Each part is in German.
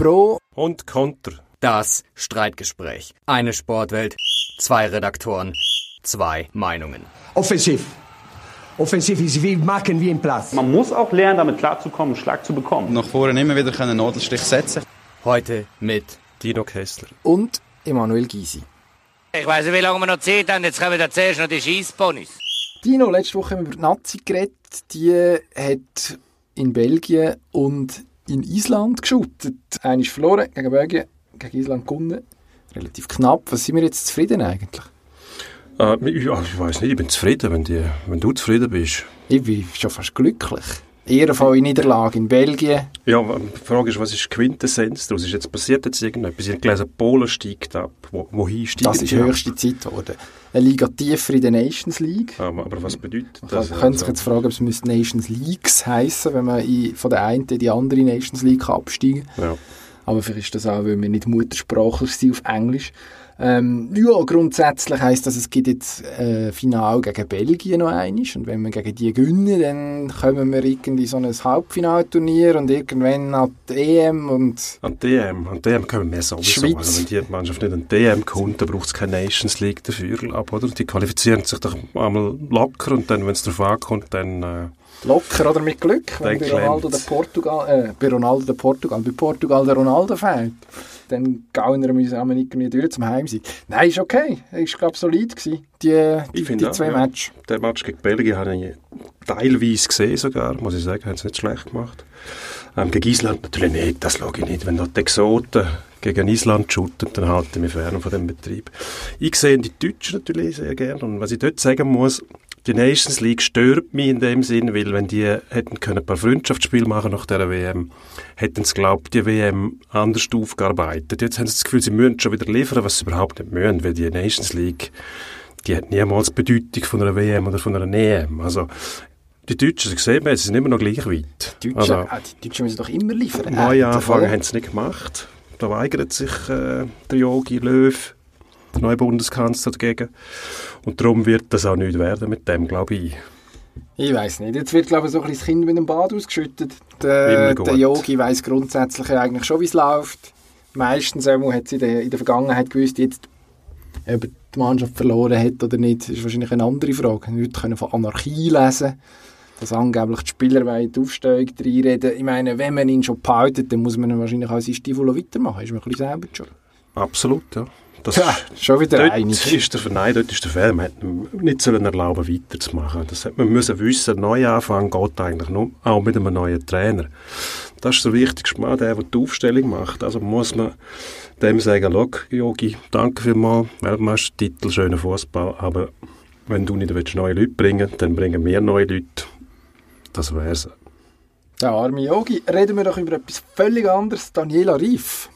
Pro und Konter. Das Streitgespräch. Eine Sportwelt, zwei Redaktoren, zwei Meinungen. Offensiv. Offensiv ist wie machen wie im Platz. Man muss auch lernen, damit klarzukommen, einen Schlag zu bekommen. Nach vorne immer wieder einen Nadelstich setzen. Heute mit Dino Kessler. und Emanuel Gysi. Ich weiß nicht, wie lange wir noch Zeit haben. Jetzt kommen wir zuerst noch die Scheissponys. Dino, letzte Woche haben wir über die Nazi geredet. Die hat in Belgien und in Island geschootet. Einer ist verloren gegen Belgien, gegen Island gewonnen. Relativ knapp. Was sind wir jetzt zufrieden eigentlich? Äh, ja, ich weiß nicht, ich bin zufrieden, wenn, die, wenn du zufrieden bist. Ich bin schon fast glücklich. Ehrenvolle Niederlage in Belgien. Ja, die Frage ist, was ist die Quintessenz daraus? Ist jetzt passiert jetzt irgendetwas? Ich habe gelesen, Polen steigt ab. Wo, wohin steigt Das ist die ab? höchste Zeit geworden. Eine Liga tiefer in der Nations League. Aber, aber was bedeutet Man das? kann, könnte sich Also, jetzt fragen, ob es müsste Nations Leagues heißen, wenn man in, von der einen in die andere Nations League absteigen kann. ja. Aber vielleicht ist das auch, weil wir nicht Muttersprachler sind auf Englisch. Ähm, ja, grundsätzlich heisst das, es gibt jetzt äh, Final gegen Belgien noch einiges und wenn wir gegen die gewinnen, dann kommen wir irgendwie so ein Halbfinalturnier und irgendwann an die EM und An die EM, an die EM kommen wir sowieso. Schweiz. Also wenn die Mannschaft nicht an die EM kommt, dann braucht es keine Nations League dafür, glaub, oder? Die qualifizieren sich doch einmal locker und dann, wenn es darauf ankommt, dann... Äh, locker oder mit Glück, wenn bei Ronaldo der. Portugal, äh, bei Ronaldo der Portugal, bei Portugal der Ronaldo fehlt, dann gauen wir uns einmal irgendwie durch zum Heimsieg. Nein, ist okay. Ist, glaube ich, solid gewesen, die, die, die auch, zwei ja. Matches. Den Match gegen Belgien habe ich teilweise gesehen sogar, muss ich sagen, haben sie nicht schlecht gemacht. Ähm, gegen Island natürlich nicht, das schaue ich nicht. Wenn dort die Exoten gegen Island shooten, dann halte ich mich fern von dem Betrieb. Ich sehe die Deutschen natürlich sehr gerne und was ich dort sagen muss, die Nations League stört mich in dem Sinn, weil wenn die hätten können ein paar Freundschaftsspiele machen nach dieser WM, hätten sie, glaube ich, die WM anders aufgearbeitet. Jetzt haben sie das Gefühl, sie müssen schon wieder liefern, was sie überhaupt nicht müssen, weil die Nations League die hat niemals Bedeutung von einer WM oder von einer EM. Also, die Deutschen, Sie sehen, wir, sie sind immer noch gleich weit. Die Deutschen, also, ah, die Deutschen müssen doch immer liefern. Neuanfang Äh, haben sie nicht gemacht. Da weigert sich äh, der Jogi Löw, der neue Bundeskanzler, dagegen. Und darum wird das auch nicht werden mit dem, glaube ich. Ich weiß nicht. Jetzt wird, glaube ich, so ein bisschen das Kind mit dem Bad ausgeschüttet. Der, Yogi weiß grundsätzlich ja eigentlich schon, wie es läuft. Meistens einmal hat sie in der, Vergangenheit gewusst, jetzt, ob die Mannschaft verloren hat oder nicht, ist wahrscheinlich eine andere Frage. Wir können von Anarchie lesen, dass angeblich die Spieler wollen die Aufstellung reinreden. Ich meine, wenn man ihn schon behaltet, dann muss man wahrscheinlich auch seinen Stiefel weitermachen. Ist man ein bisschen selber schon. Absolut, ja. Das Ja, schon wieder dort einig. ist der, nein, dort ist der Fehler. Man hätte nicht sollen erlauben, weiterzumachen. Das hat man müssen wissen, ein Neuanfang geht eigentlich nur, auch mit einem neuen Trainer. Das ist der wichtigste Mann, der, der die Aufstellung macht. Also muss man dem sagen, schau, Yogi, danke vielmals, Weltmeistertitel, schöner Fußball, aber wenn du nicht willst, neue Leute bringen dann bringen wir neue Leute. Das wär's. Der arme Yogi. Reden wir doch über etwas völlig anderes. Daniela Rief.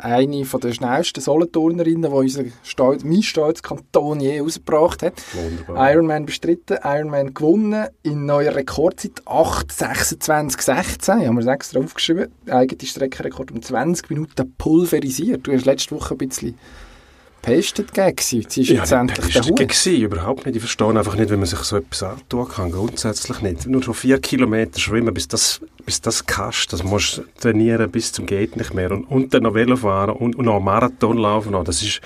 Eine von der schnellsten Soloturnerinnen, die unser Stolz, mein Stolzkanton je rausgebracht hat. Wunderbar. Ironman bestritten, Ironman gewonnen, in neuer Rekordzeit 8,26,16. Haben wir es extra aufgeschrieben. Eigene Streckenrekord um 20 Minuten pulverisiert. Du hast letzte Woche ein bisschen pestet gegen sie. Ja, endlich der Hut. gegen überhaupt nicht. Ich verstehe einfach nicht, wenn man sich so etwas antun kann. Grundsätzlich nicht. Nur schon vier Kilometer schwimmen, bis das, bis das kannst. Das musst du trainieren bis zum geht nicht mehr. Und, und dann noch Velo fahren und, und noch Marathon laufen. Das ist,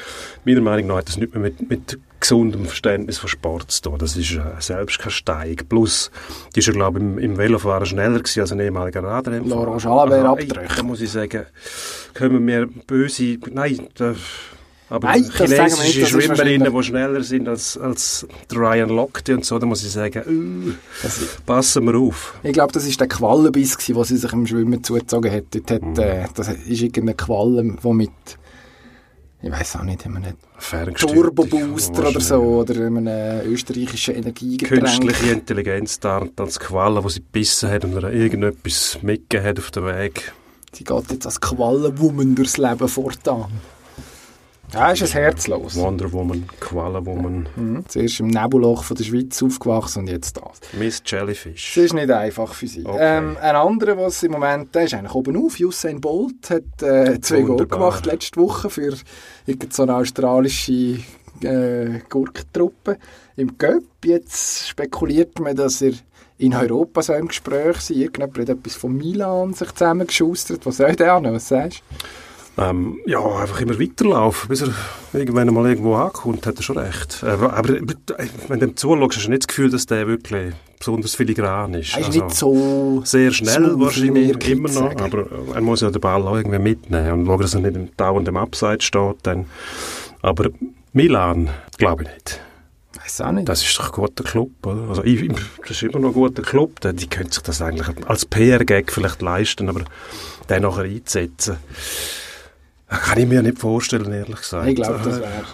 meiner Meinung nach, hat das nicht mehr mit, mit gesundem Verständnis von Sport zu tun. Das ist äh, selbst kein Steig. Plus, die ist ja, glaube ich, im, im Velofahren schneller gewesen als ein ehemaliger Radrennfahrer. Laurent Jalabert ey, Da muss ich sagen, können wir böse... Nein, da, aber Nein, wir nicht, chinesische ist Schwimmerinnen, die schneller sind als, als Ryan Lochte und so, da muss ich sagen, uh, passen wir auf. ich glaube, das war der Quallenbiss, gewesen, den sie sich im Schwimmen zugezogen hat. Dort Mhm. hat äh, das ist irgendeine Qualle, die mit, ich weiß auch nicht, einem Ferngesteuerte- Turbo-Booster oder so, oder einem österreichischen Energiegetränk. Künstliche Intelligenz und als Qualle, wo sie gebissen hat und ihr irgendetwas mitgegeben hat auf dem Weg. Sie geht jetzt als Quallenwoman durchs Leben fortan. Ja, ist ein herzlos. Wonder Woman, Qualle Woman, Mhm. Zuerst im Nebelloch von der Schweiz aufgewachsen und jetzt das. Miss Jellyfish. Das ist nicht einfach für sie. Okay. Ähm, ein anderer, was im Moment, der ist eigentlich oben auf, Usain Bolt, hat äh, zwei Wunderbar. gemacht letzte Woche für so eine australische äh, Gurkentruppe im Göpp. Jetzt spekuliert man, dass er in Europa so im Gespräch sein? Irgendjemand hat etwas von Milan sich zusammengeschustert. Was soll der an? Was sagst du? Ähm, ja, einfach immer weiterlaufen, bis er irgendwann mal irgendwo ankommt, hat er schon recht. Äh, aber, aber wenn du ihm zuschaust, hast du nicht das Gefühl, dass der wirklich besonders filigran ist. Er ist Also, nicht so... sehr schnell smooth, wahrscheinlich, immer noch, sagen. aber äh, er muss ja den Ball auch irgendwie mitnehmen und schauen, dass er nicht im dauernd im Upside steht. Dann. Aber Milan, glaube ich nicht. Weiß auch nicht. Das ist doch ein guter Club, oder? Also ich, das ist immer noch ein guter Club. Die können sich das eigentlich als PR-Gag vielleicht leisten, aber den nachher einzusetzen, kann ich mir nicht vorstellen, ehrlich gesagt. ich glaube, das wäre...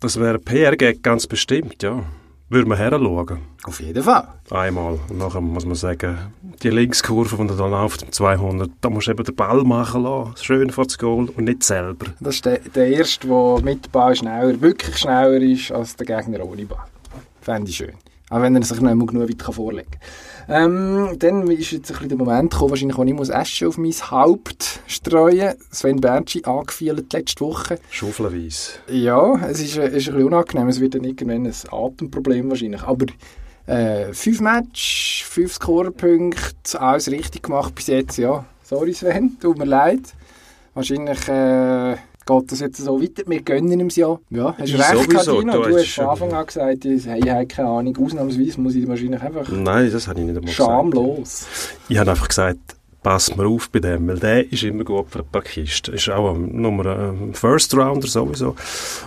das wäre PR-Gag ganz bestimmt, ja. Würde man heranschauen. Auf jeden Fall. Einmal. Und nachher muss man sagen, die Linkskurve, die dann auf dem 200, da musst du eben den Ball machen lassen, schön vor das Goal und nicht selber. Das ist der, der Erste, der mit Ball schneller, wirklich schneller ist als der Gegner ohne Ball. Fände ich schön. Auch wenn er sich nicht mal genug weit vorlegen kann. Ähm, dann ist jetzt ein bisschen der Moment gekommen, wahrscheinlich, wo ich muss Asche auf mein Haupt streuen Sven Bertschi angefielt letzte Woche. Schaufelweise. Ja, es ist, äh, ist ein bisschen unangenehm. Es wird dann irgendwann ein Atemproblem wahrscheinlich. Aber äh, fünf Match, fünf Scorerpunkte, alles richtig gemacht bis jetzt. Ja, sorry Sven, tut mir leid. Wahrscheinlich äh, geht das jetzt so weiter. Wir gönnen ihm es ja. Ja, hast Ich recht, sowieso, Kadino. du Du hast von Anfang an gesagt, ich, habe keine Ahnung. Ausnahmsweise muss ich wahrscheinlich einfach Nein, das habe ich nicht einmal gesagt. schamlos. Ich habe einfach gesagt, pass mir auf bei dem, weil der ist immer gut für ein paar Kisten. Ist auch ein Nummer ein First Rounder sowieso.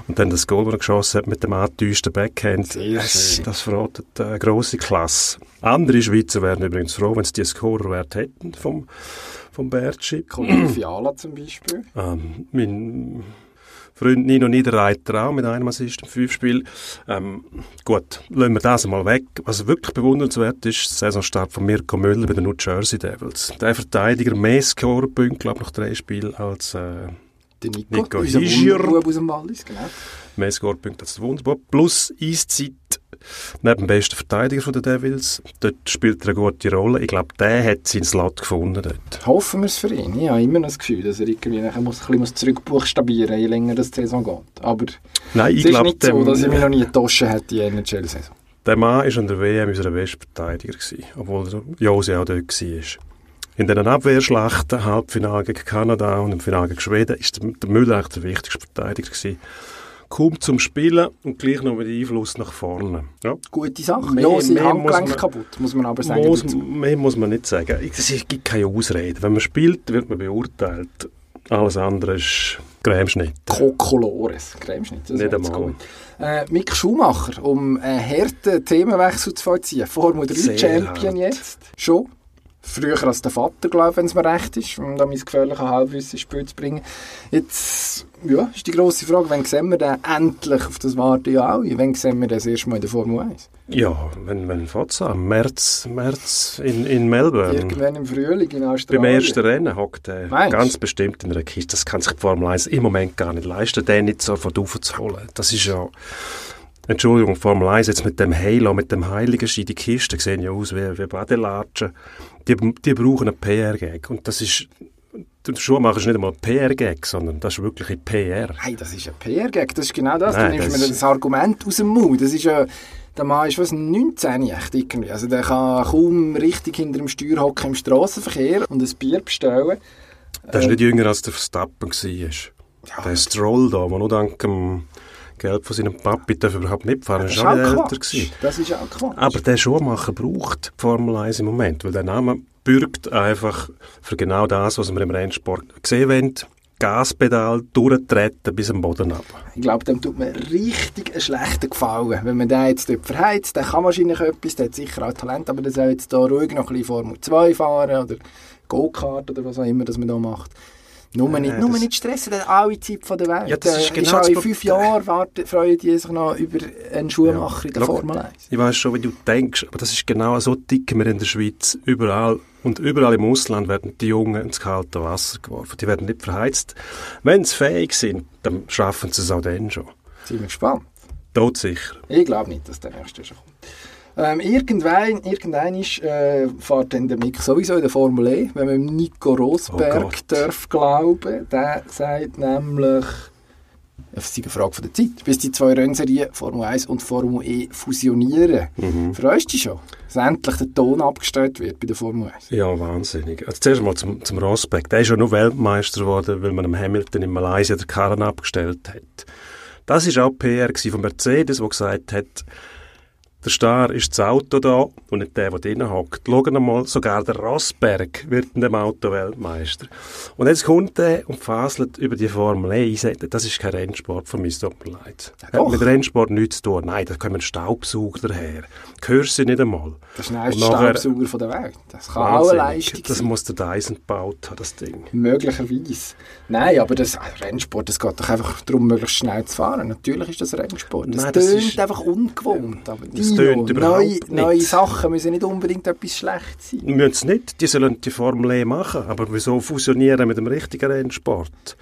Und dann das Goal, das er geschossen hat mit dem angetäuschten Backhand, schön. das verratet eine grosse Klasse. Andere Schweizer wären übrigens froh, wenn sie die Scorerwert hätten vom, vom Bertschi. Kollege Fiala zum Beispiel. Ähm, mein Freund Nino Niederreiter auch mit einem Assist im Fünfspiel. Ähm, gut, lassen wir das einmal weg. Was wirklich bewundernswert ist, der Saisonstart von Mirko Müller bei den New Jersey Devils. Der Verteidiger mehr Scorepunkte, glaube ich, nach drei Spielen als äh, Der Nico, Nico Hischier. Wunderbub aus dem Wallis, genau. mehr Scorepunkte als der Wunderbar. Plus Eiszeit neben dem besten Verteidiger den Devils. Dort spielt er eine gute Rolle. Ich glaube, der hat seinen Slot gefunden dort. Hoffen wir es für ihn. Ich habe immer noch das Gefühl, dass er irgendwie nachher muss, ein bisschen zurückbuchstabieren muss, je länger das die Saison geht. Aber Nein, es ist glaube, nicht so, dass ich mich noch nie getauscht hätte in der NHL-Saison. Der Mann war an der WM unser bester Verteidiger, gewesen, obwohl der Jose auch dort war. In den Abwehrschlachten, Halbfinale gegen Kanada und im Finale gegen Schweden, ist der, der Müller eigentlich der wichtigste Verteidiger gewesen. Kaum zum Spielen und gleich noch mit Einfluss nach vorne. Ja. Gute Sache. Mehr- ja, sein mehr muss Handgelenk man- kaputt, muss man aber sagen. Muss, mehr muss man nicht sagen. Es gibt keine Ausrede. Wenn man spielt, wird man beurteilt. Alles andere ist Grämschnitt. Kokolores, Cremeschnitt. Nicht einmal. gut. Äh, Mick Schumacher, um einen harten Themenwechsel zu vollziehen. Formel 3 Sehr Champion hart. jetzt. Schon. Früher als der Vater, glaube wenn es mir recht ist, um da mein gefährliches Halbwissen ins Spiel zu bringen. Jetzt ja, ist die grosse Frage, wann sehen wir den endlich, auf das warten ja alle, wann sehen wir das erste Mal in der Formel 1? Ja, wenn, wenn fährt's an? März, März in, in Melbourne. Irgendwann im Frühling in Beim Australien. ersten Rennen hockt er Meinst ganz bestimmt in einer Kiste. Das kann sich die Formel 1 im Moment gar nicht leisten, den nicht so von zu holen. Das ist ja... Entschuldigung, Formel 1 jetzt mit dem Halo, mit dem Heiligenschein, die Kisten sehen ja aus wie, wie Badelatschen. Die, die brauchen einen PR-Gag. Und das ist... Der Schuhmacher ist nicht einmal ein PR-Gag, sondern das ist wirklich ein PR. Hey, das ist ein PR-Gag, das ist genau das. Nein, du nimmst das- mir das Argument aus dem Mund. Das ist ja, der Mann ist was, 19 echt irgendwie. Also der kann kaum richtig hinter dem Steuer hocken im Strassenverkehr und ein Bier bestellen. Der ist nicht jünger als der Verstappen war. Der Stroll da, der nur dank dem Geld von seinem Papi darf überhaupt mitfahren Das ist ist auch Quatsch. Das ist auch Quatsch. Aber der Schuhmacher braucht die Formel 1 im Moment, weil der Name bürgt einfach für genau das, was wir im Rennsport sehen wollen. Gaspedal durchtreten bis am Boden ab. Ich glaube, dem tut mir richtig einen schlechten Gefallen. Wenn man den jetzt dort verheizt, der kann wahrscheinlich etwas, der hat sicher auch Talent, aber der soll jetzt da ruhig noch ein bisschen Formel 2 fahren oder Go-Kart oder was auch immer, das man da macht. Nur, Äh, nicht, nur das- nicht stressen, hat alle Zeit von der Welt. Ja, das ist Der genau das in fünf Jahren warten, freuen die sich noch über einen Schuhmacher in der Formel 1. Ich weiß schon, wie du denkst, aber das ist genau so ticken wir in der Schweiz. Überall und überall im Ausland werden die Jungen ins kalte Wasser geworfen. Die werden nicht verheizt. Wenn sie fähig sind, dann schaffen sie es auch dann schon. Sind wir gespannt. Todsicher. Ich glaube nicht, dass der nächste schon kommt. Ähm, irgendwann, irgendwann ist, äh, fährt dann der Mick sowieso in der Formel E, wenn man Nico Oh Rosberg Gott. darf glauben. Der sagt nämlich, Es ist eine Frage von der Zeit, bis die zwei Rennserien Formel 1 und Formel E fusionieren. Mhm. Freust du dich schon, dass endlich der Ton abgestellt wird bei der Formel 1? Ja, wahnsinnig. Also zuerst mal zum, zum Rosberg. Der ist ja nur Weltmeister geworden, weil man dem Hamilton in Malaysia den Karren abgestellt hat. Das ist auch PR von Mercedes, der gesagt hat, der Star ist das Auto da und nicht der, der drinnen hockt. Schauen mal, sogar der Rosberg wird in dem Auto Weltmeister. Und jetzt kommt er und faselt über die Formel E. Ich sage, das ist kein Rennsport für mich, tut mir leid. Hat mit Rennsport nichts zu tun. Nein, da kommen Staubsauger daher. Hörst du nicht einmal. Der schnellste Und nachher- Staubsauger von der Welt. Das kann auch eine. Leistung Das muss der Dyson gebaut haben, das Ding. Möglicherweise. Nein, aber das also Rennsport, es geht doch einfach darum, möglichst schnell zu fahren. Natürlich ist das Rennsport. Das Nein, das tönt ist- einfach ungewohnt. Aber Das Überhaupt neue, nicht. neue Sachen müssen nicht unbedingt etwas Schlechtes sein. Müssen es nicht, die sollen die Formel E machen, aber wieso fusionieren mit dem richtigen Rennsport?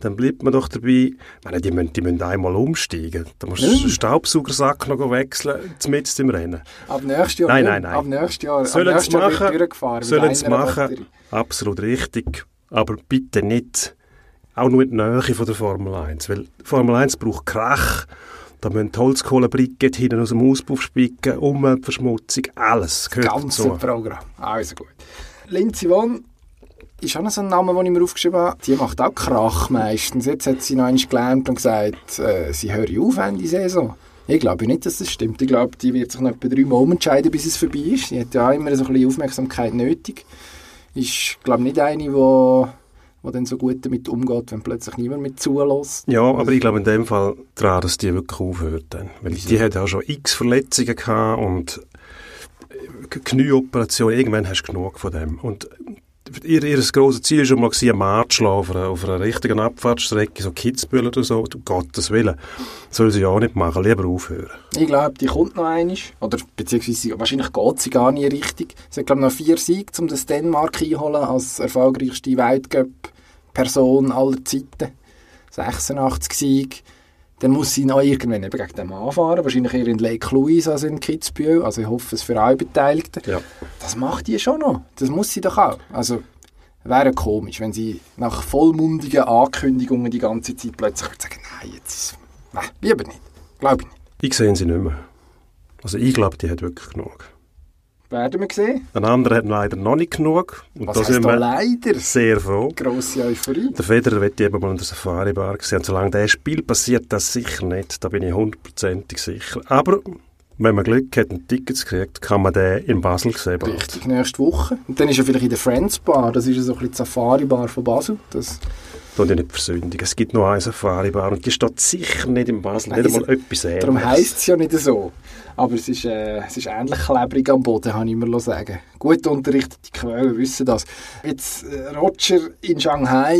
Dann bleibt man doch dabei, meine, die müssen, die müssen einmal umsteigen. Da musst du den Staubsaugersack noch wechseln, mitten im Rennen. Ab nächstes Jahr, Nein, nein, nein. Ab nächstes Jahr, ab Sollen nächstes wird machen, durchgefahren. sollen einer machen, Batterie. absolut richtig, aber bitte nicht, auch nur in die Nähe von der Formel 1, weil Formel 1 braucht Krach, da müssen die Holzkohlenbrikette hinten aus dem Auspuff spicken, Umweltverschmutzung, alles gehört Ganze dazu. Programm. Also gut. Lindsay Vonn ist auch noch so ein Name, den ich mir aufgeschrieben habe. Die macht auch Krach meistens. Jetzt hat sie noch einmal gelernt und gesagt, äh, sie höre auf Ende Saison. Ich glaube nicht, dass das stimmt. Ich glaube, die wird sich noch etwa drei Mal umentscheiden, bis es vorbei ist. Sie hat ja auch immer so ein bisschen Aufmerksamkeit nötig. Ist, glaube nicht eine, die wo, wo dann so gut damit umgeht, wenn plötzlich niemand mit zulässt. Ja, aber ich glaube in dem Fall daran, dass die wirklich aufhört dann. Weil die hat auch schon x Verletzungen gehabt und Knieoperation, irgendwann hast du genug von dem. Und ihr, ihr grosses Ziel war schon mal, einen Markt zu schlagen auf einer, richtigen Abfahrtsstrecke, so Kitzbühel oder so, um Gottes Willen. Soll sie ja auch nicht machen, lieber aufhören. Ich glaube, die kommt noch einmal. Oder beziehungsweise wahrscheinlich geht sie gar nie richtig. Sie hat, glaube noch vier Siege, um das Dänemark einholen als erfolgreichste Weltcup-Person aller Zeiten. 86 Siege. Dann muss sie noch irgendwann eben gegen den Mann fahren. Wahrscheinlich eher in Lake Louise als in Kitzbühel. Also ich hoffe es für alle Beteiligten. Ja. Das macht die schon noch. Das muss sie doch auch. Also wäre komisch, wenn sie nach vollmundigen Ankündigungen die ganze Zeit plötzlich würde sagen, nein, jetzt, nein, lieber nicht. Glaube ich nicht. Ich sehe sie nicht mehr. Also ich glaube, die hat wirklich genug. Werden wir sehen. Ein anderer hat leider noch nicht genug. Und Was da sind wir leider? sehr froh. Grosse Euphorie. Der Federer wird eben mal in der Safari-Bar sehen. Solange das Spiel passiert, das sicher nicht. Da bin ich hundertprozentig sicher. Aber wenn man Glück hat und Tickets kriegt, kann man den in Basel sehen. bald. Richtig, nächste Woche. Und dann ist er vielleicht in der Friends Bar. Das ist ja so ein bisschen die Safari-Bar von Basel. Das, Und ich nicht versündigen. Es gibt nur eine Safari-Bar und die steht sicher nicht in Basel. Nein, nicht einmal etwas ähnliches. darum heisst es ja nicht so. Aber es ist, äh, es ist ähnlich klebrig am Boden, kann ich immer sagen. Gut unterrichtete Quellen wissen das. Jetzt äh, Roger in Shanghai,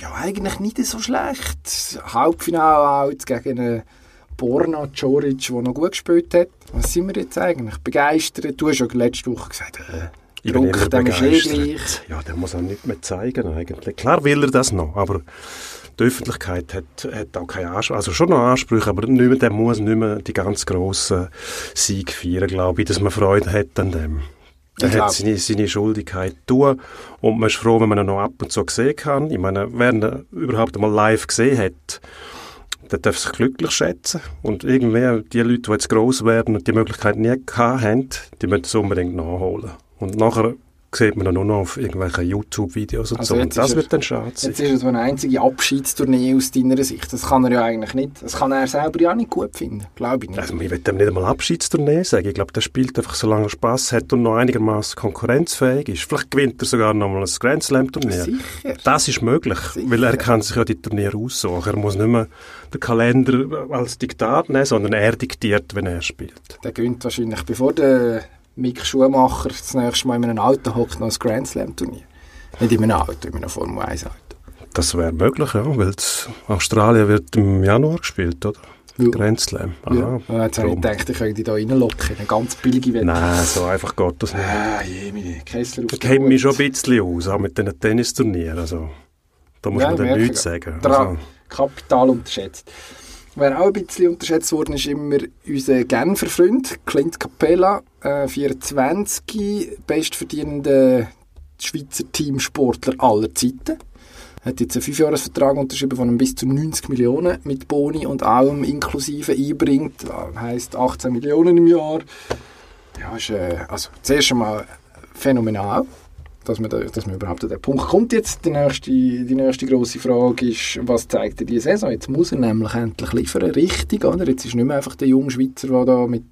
ja eigentlich nicht so schlecht. Halbfinale out gegen einen Borna Coric, der noch gut gespielt hat. Was sind wir jetzt eigentlich? Begeistert? Du hast ja letzte Woche gesagt, äh, Ich bin Druck, immer dem ist eh begeistert. gleich. Ja, der muss auch nicht mehr zeigen eigentlich. Klar will er das noch, aber die Öffentlichkeit hat, hat auch keine Ansprüche, also schon noch Ansprüche, aber nicht mehr, der muss nicht mehr die ganz grossen Siege feiern, glaube ich, dass man Freude hat an dem. Er hat seine, seine Schuldigkeit tun und man ist froh, wenn man ihn noch ab und zu sehen kann. Ich meine, wer ihn überhaupt einmal live gesehen hat, der darf sich glücklich schätzen. Und irgendwie, die Leute, die jetzt gross werden und die Möglichkeit nie gehabt haben, die müssen es unbedingt nachholen. Und nachher sieht man ihn nur noch auf irgendwelchen YouTube-Videos und Also so. Und das wird dann schade sein. Jetzt ist es so eine einzige Abschiedstournee aus deiner Sicht. Das kann er ja eigentlich nicht. Das kann er selber ja nicht gut finden. Glaube ich nicht. Also, ich will dem nicht einmal Abschiedstournee sagen. Ich glaube, der spielt einfach, solange er Spass hat und noch einigermaßen konkurrenzfähig ist. Vielleicht gewinnt er sogar noch mal ein Grand Slam-Turnier. Sicher. Das ist möglich, Sicher. weil er kann sich ja die Turniere aussuchen. Er muss nicht mehr den Kalender als Diktat nehmen, sondern er diktiert, wenn er spielt. Der gewinnt wahrscheinlich, bevor der Mick Schumacher das nächste Mal in einem Auto hockt, noch ein Grand Slam Turnier. Nicht in einem Auto, in einem Formel 1 Auto. Das wäre möglich, ja, weil Australien wird im Januar gespielt, oder? Ja. Grand Slam. Ja. Aha, Jetzt habe ich gedacht, ich könnte da reinlocken. Eine ganz billige Wette. Nein, so einfach geht das nicht. Ah, je, meine Kessler auf Ich kenne mich schon ein bisschen aus, auch mit diesen Tennisturnieren. Also, da muss Ja, man dann nichts ich. sagen. Also, Kapital unterschätzt. Wer auch ein bisschen unterschätzt worden ist, immer unser Genfer Freund, Clint Capella, äh, 24, bestverdienender Schweizer Teamsportler aller Zeiten. hat jetzt einen Fünfjahresvertrag unterschrieben von bis zu 90 Millionen mit Boni und allem inklusive einbringt. Das heisst 18 Millionen im Jahr. Ja, ist äh, also zuerst einmal phänomenal, dass man, da, dass man überhaupt an den Punkt kommt. Jetzt die nächste, die nächste grosse Frage ist, was zeigt er diese Saison? Jetzt muss er nämlich endlich liefern, richtig, oder? Jetzt ist nicht mehr einfach der junge Schweizer, der da mit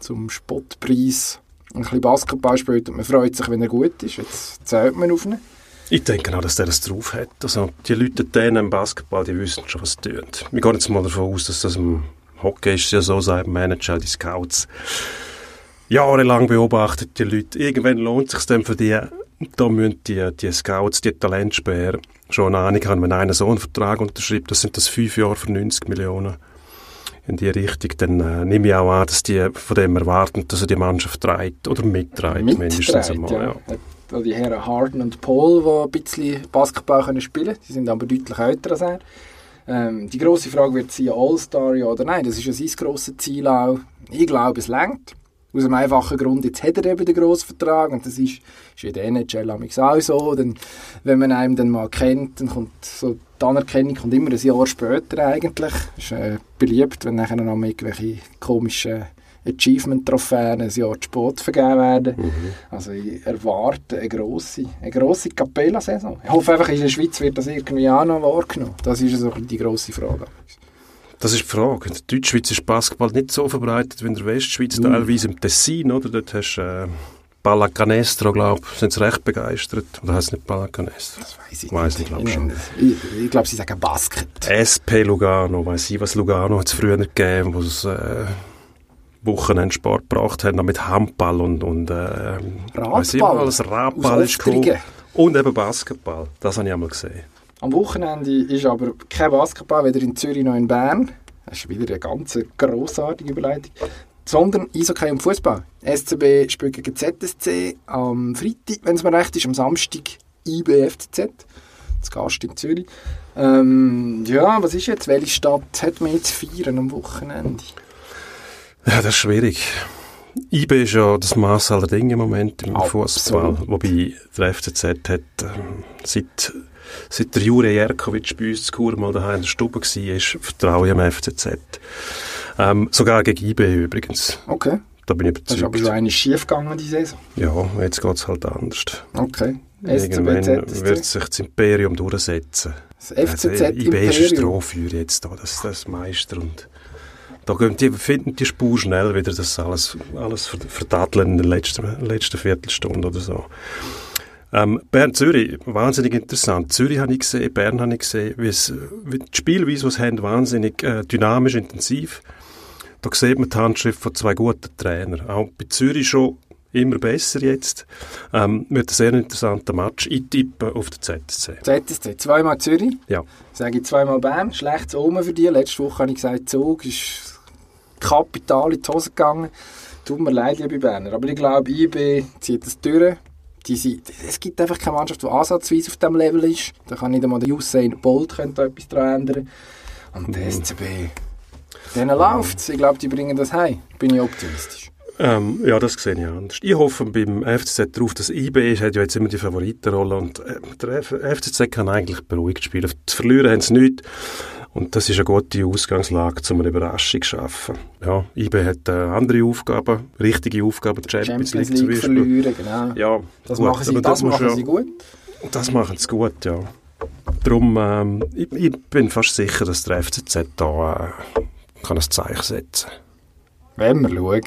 zum Spottpreis ein bisschen Basketball spielt und man freut sich, wenn er gut ist. Jetzt zählt man auf ihn. Ich denke auch, dass der das drauf hat. Also, die Leute denen im Basketball, die wissen schon, was sie tun. Wir gehen jetzt mal davon aus, dass das im Hockey ist ja so, sagen Manager, die Scouts, jahrelang beobachtet die Leute. Irgendwann lohnt es sich dann für die, da müssen die, die Scouts, die Talentspäher schon eine Ahnung haben, wenn einer so einen Vertrag unterschreibt, das sind das fünf Jahre für 90 Millionen in die Richtung, dann äh, nehme ich auch an, dass die von dem erwarten, dass er die Mannschaft treibt oder mittreibt, mindestens einmal. ja. Ja. Die Herren Harden und Paul, die ein bisschen Basketball können spielen können, die sind aber deutlich älter als er. Ähm, die grosse Frage wird sein, All-Star ja oder nein, das ist ja sein grosses Ziel auch. Ich glaube, es längt. Aus einem einfachen Grund, jetzt hat er eben den grossen Vertrag und das ist, ist in der NHL auch so. Denn, wenn man einen dann mal kennt, dann kommt so die Anerkennung kommt immer ein Jahr später eigentlich. ist äh, beliebt, wenn nachher noch irgendwelche komischen Achievement-Trophäen ein Jahr zu spät vergeben werden. Mhm. Also ich erwarte eine grosse, eine grosse Capella-Saison. Ich hoffe einfach, in der Schweiz wird das irgendwie auch noch wahrgenommen. Das ist so die grosse Frage. Das ist die Frage. In der Deutschschweiz ist Basketball nicht so verbreitet wie in der Westschweiz, teilweise im Tessin, oder? Dort hast du äh, Pallacanestro, glaube ich, sind sie recht begeistert. Oder heißt es nicht Pallacanestro? Das weiss ich Weiss nicht. ich, glaub schon. Ich, ich glaube, sie sagen Basket. SP Lugano, weiss ich, was Lugano hat es früher gegeben, wo es äh, Wochenendsport gebracht haben, mit Handball und, und äh, weiss ich, Radball. alles Radball ist cool. Und eben Basketball, das habe ich einmal gesehen. Am Wochenende ist aber kein Basketball, weder in Zürich noch in Bern. Das ist wieder eine ganz grossartige Überleitung. Sondern Eishockey und Fußball. SCB spielt gegen ZSC am Freitag, wenn es mir recht ist, am Samstag IBFCZ. Das Gast in Zürich. Ähm, ja, was ist jetzt? Welche Stadt hat man jetzt feiern am Wochenende? Ja, das ist schwierig. IB ist ja das Maß aller Dinge im Moment im. Fußball, wobei der FCZ hat ähm, seit, seit der Jure Jerkovic bei uns zu Chur mal daheim in der Stube war, vertraue ich am FCZ. Ähm, sogar gegen IB übrigens. Okay. Da bin ich Das ist aber überzeugt. schon eine schief gegangen, die Saison. Ja, jetzt geht es halt anders. Okay. Irgendwann wird sich das Imperium durchsetzen. Das FCZ also, IB ist Imperium. Strohfeuer jetzt da, das, das Meister. Und da gehen die, finden die Spur schnell wieder das alles, alles ver- verdatteln in der letzten, letzten Viertelstunde oder so. Ähm, Bern-Zürich, wahnsinnig interessant. Zürich habe ich gesehen, Bern habe ich gesehen, wie die Spielweise, die sie haben, wahnsinnig äh, dynamisch, intensiv. Da sieht man die Handschrift von zwei guten Trainern. Auch bei Zürich schon immer besser jetzt. Ähm, wird ein sehr interessanter Match. Ich tippe auf den ZSC. ZSC, zweimal Zürich. Ja. Sage ich zweimal Bern, schlechtes Omen für dich. Letzte Woche habe ich gesagt, Zug ist kapital in die Hose gegangen. Tut mir leid, liebe Berner. Aber ich glaube, IB zieht das durch. Die sind, es gibt einfach keine Mannschaft, die ansatzweise auf diesem Level ist. Da kann nicht einmal der Usain Bolt könnte etwas daran ändern. Und der SCB, denen läuft Ich glaube, die bringen das heim. Bin ich optimistisch. Ähm, ja, das sehe ich anders. Ich hoffe beim FCZ darauf, dass IB ist, hat ja jetzt immer die Favoritenrolle und äh, der FCZ kann eigentlich beruhigt spielen. Zu verlieren haben sie nichts und das ist eine gute Ausgangslage, um eine Überraschung zu schaffen. Ja, IB hat äh, andere Aufgaben, richtige Aufgaben, die Champions, Champions League zum League Beispiel. verlieren, genau. Ja, Das gut, machen sie, aber das muss machen ja- sie gut. Das machen sie gut, ja. Darum, ähm, ich, ich bin fast sicher, dass der FCZ da äh, kann ein Zeichen setzen Wenn wir schauen.